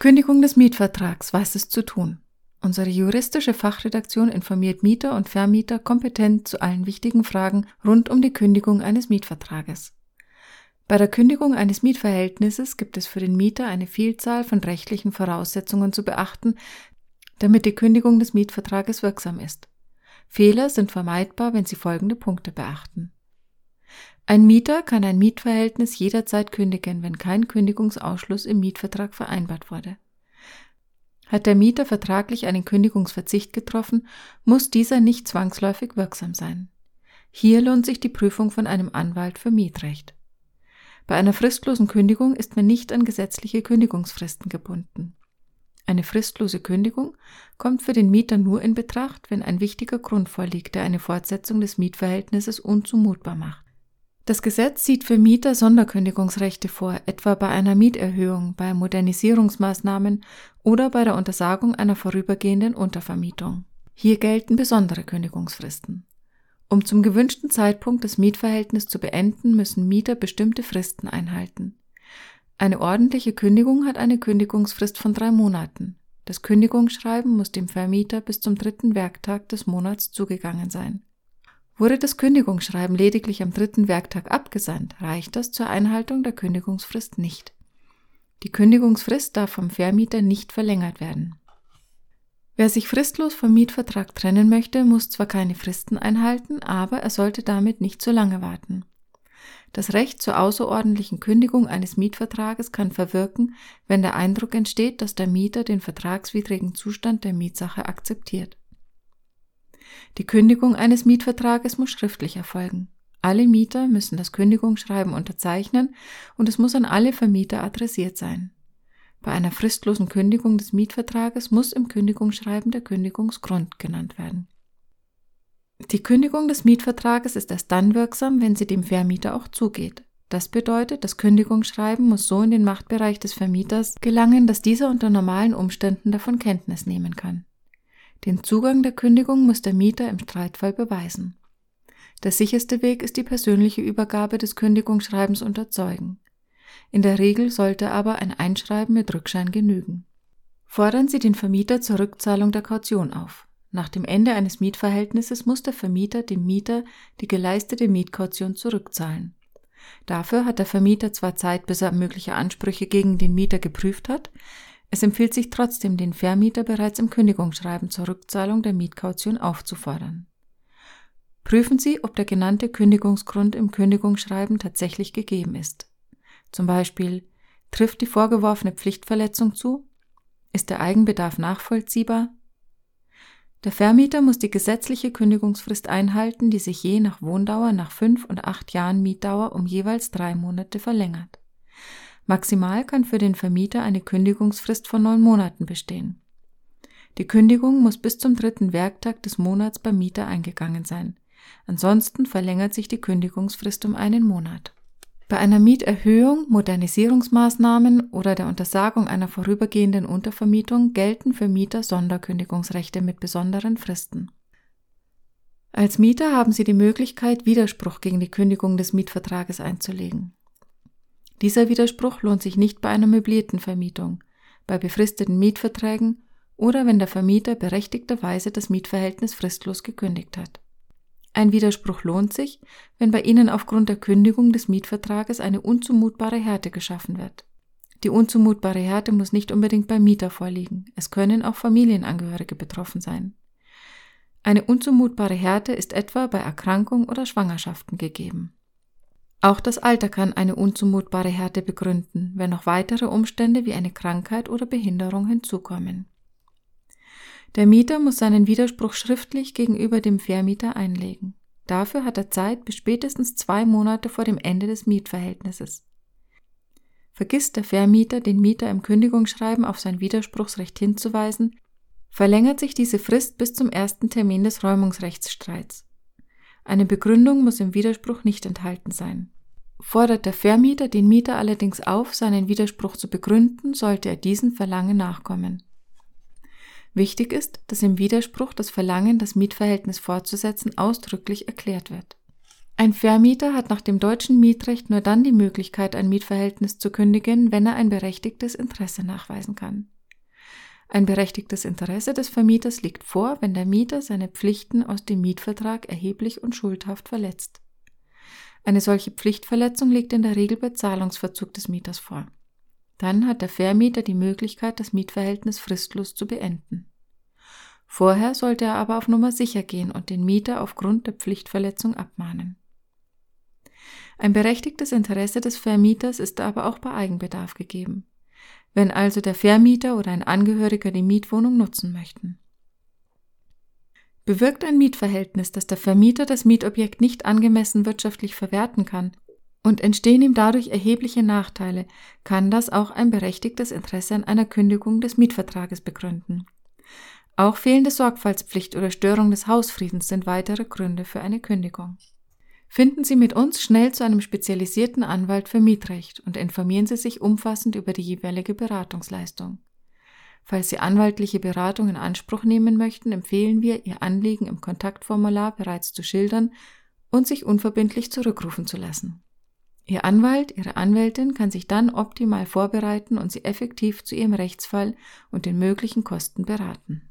Kündigung des Mietvertrags. Was ist zu tun? Unsere juristische Fachredaktion informiert Mieter und Vermieter kompetent zu allen wichtigen Fragen rund um die Kündigung eines Mietvertrages. Bei der Kündigung eines Mietverhältnisses gibt es für den Mieter eine Vielzahl von rechtlichen Voraussetzungen zu beachten, damit die Kündigung des Mietvertrages wirksam ist. Fehler sind vermeidbar, wenn Sie folgende Punkte beachten. Ein Mieter kann ein Mietverhältnis jederzeit kündigen, wenn kein Kündigungsausschluss im Mietvertrag vereinbart wurde. Hat der Mieter vertraglich einen Kündigungsverzicht getroffen, muss dieser nicht zwangsläufig wirksam sein. Hier lohnt sich die Prüfung von einem Anwalt für Mietrecht. Bei einer fristlosen Kündigung ist man nicht an gesetzliche Kündigungsfristen gebunden. Eine fristlose Kündigung kommt für den Mieter nur in Betracht, wenn ein wichtiger Grund vorliegt, der eine Fortsetzung des Mietverhältnisses unzumutbar macht. Das Gesetz sieht für Mieter Sonderkündigungsrechte vor, etwa bei einer Mieterhöhung, bei Modernisierungsmaßnahmen oder bei der Untersagung einer vorübergehenden Untervermietung. Hier gelten besondere Kündigungsfristen. Um zum gewünschten Zeitpunkt das Mietverhältnis zu beenden, müssen Mieter bestimmte Fristen einhalten. Eine ordentliche Kündigung hat eine Kündigungsfrist von drei Monaten. Das Kündigungsschreiben muss dem Vermieter bis zum dritten Werktag des Monats zugegangen sein. Wurde das Kündigungsschreiben lediglich am dritten Werktag abgesandt, reicht das zur Einhaltung der Kündigungsfrist nicht. Die Kündigungsfrist darf vom Vermieter nicht verlängert werden. Wer sich fristlos vom Mietvertrag trennen möchte, muss zwar keine Fristen einhalten, aber er sollte damit nicht zu lange warten. Das Recht zur außerordentlichen Kündigung eines Mietvertrages kann verwirken, wenn der Eindruck entsteht, dass der Mieter den vertragswidrigen Zustand der Mietsache akzeptiert. Die Kündigung eines Mietvertrages muss schriftlich erfolgen. Alle Mieter müssen das Kündigungsschreiben unterzeichnen und es muss an alle Vermieter adressiert sein. Bei einer fristlosen Kündigung des Mietvertrages muss im Kündigungsschreiben der Kündigungsgrund genannt werden. Die Kündigung des Mietvertrages ist erst dann wirksam, wenn sie dem Vermieter auch zugeht. Das bedeutet, das Kündigungsschreiben muss so in den Machtbereich des Vermieters gelangen, dass dieser unter normalen Umständen davon Kenntnis nehmen kann. Den Zugang der Kündigung muss der Mieter im Streitfall beweisen. Der sicherste Weg ist die persönliche Übergabe des Kündigungsschreibens unter Zeugen. In der Regel sollte aber ein Einschreiben mit Rückschein genügen. Fordern Sie den Vermieter zur Rückzahlung der Kaution auf. Nach dem Ende eines Mietverhältnisses muss der Vermieter dem Mieter die geleistete Mietkaution zurückzahlen. Dafür hat der Vermieter zwar Zeit, bis er mögliche Ansprüche gegen den Mieter geprüft hat, es empfiehlt sich trotzdem, den Vermieter bereits im Kündigungsschreiben zur Rückzahlung der Mietkaution aufzufordern. Prüfen Sie, ob der genannte Kündigungsgrund im Kündigungsschreiben tatsächlich gegeben ist. Zum Beispiel, trifft die vorgeworfene Pflichtverletzung zu? Ist der Eigenbedarf nachvollziehbar? Der Vermieter muss die gesetzliche Kündigungsfrist einhalten, die sich je nach Wohndauer nach fünf und acht Jahren Mietdauer um jeweils drei Monate verlängert. Maximal kann für den Vermieter eine Kündigungsfrist von neun Monaten bestehen. Die Kündigung muss bis zum dritten Werktag des Monats beim Mieter eingegangen sein. Ansonsten verlängert sich die Kündigungsfrist um einen Monat. Bei einer Mieterhöhung, Modernisierungsmaßnahmen oder der Untersagung einer vorübergehenden Untervermietung gelten für Mieter Sonderkündigungsrechte mit besonderen Fristen. Als Mieter haben Sie die Möglichkeit, Widerspruch gegen die Kündigung des Mietvertrages einzulegen. Dieser Widerspruch lohnt sich nicht bei einer möblierten Vermietung, bei befristeten Mietverträgen oder wenn der Vermieter berechtigterweise das Mietverhältnis fristlos gekündigt hat. Ein Widerspruch lohnt sich, wenn bei Ihnen aufgrund der Kündigung des Mietvertrages eine unzumutbare Härte geschaffen wird. Die unzumutbare Härte muss nicht unbedingt beim Mieter vorliegen, es können auch Familienangehörige betroffen sein. Eine unzumutbare Härte ist etwa bei Erkrankung oder Schwangerschaften gegeben. Auch das Alter kann eine unzumutbare Härte begründen, wenn noch weitere Umstände wie eine Krankheit oder Behinderung hinzukommen. Der Mieter muss seinen Widerspruch schriftlich gegenüber dem Vermieter einlegen. Dafür hat er Zeit bis spätestens zwei Monate vor dem Ende des Mietverhältnisses. Vergisst der Vermieter, den Mieter im Kündigungsschreiben auf sein Widerspruchsrecht hinzuweisen, verlängert sich diese Frist bis zum ersten Termin des Räumungsrechtsstreits. Eine Begründung muss im Widerspruch nicht enthalten sein. Fordert der Vermieter den Mieter allerdings auf, seinen Widerspruch zu begründen, sollte er diesen Verlangen nachkommen. Wichtig ist, dass im Widerspruch das Verlangen, das Mietverhältnis fortzusetzen, ausdrücklich erklärt wird. Ein Vermieter hat nach dem deutschen Mietrecht nur dann die Möglichkeit, ein Mietverhältnis zu kündigen, wenn er ein berechtigtes Interesse nachweisen kann. Ein berechtigtes Interesse des Vermieters liegt vor, wenn der Mieter seine Pflichten aus dem Mietvertrag erheblich und schuldhaft verletzt. Eine solche Pflichtverletzung liegt in der Regel bei Zahlungsverzug des Mieters vor. Dann hat der Vermieter die Möglichkeit, das Mietverhältnis fristlos zu beenden. Vorher sollte er aber auf Nummer sicher gehen und den Mieter aufgrund der Pflichtverletzung abmahnen. Ein berechtigtes Interesse des Vermieters ist aber auch bei Eigenbedarf gegeben, wenn also der Vermieter oder ein Angehöriger die Mietwohnung nutzen möchten. Bewirkt ein Mietverhältnis, dass der Vermieter das Mietobjekt nicht angemessen wirtschaftlich verwerten kann und entstehen ihm dadurch erhebliche Nachteile, kann das auch ein berechtigtes Interesse an einer Kündigung des Mietvertrages begründen. Auch fehlende Sorgfaltspflicht oder Störung des Hausfriedens sind weitere Gründe für eine Kündigung. Finden Sie mit uns schnell zu einem spezialisierten Anwalt für Mietrecht und informieren Sie sich umfassend über die jeweilige Beratungsleistung. Falls Sie anwaltliche Beratung in Anspruch nehmen möchten, empfehlen wir, Ihr Anliegen im Kontaktformular bereits zu schildern und sich unverbindlich zurückrufen zu lassen. Ihr Anwalt, Ihre Anwältin kann sich dann optimal vorbereiten und Sie effektiv zu Ihrem Rechtsfall und den möglichen Kosten beraten.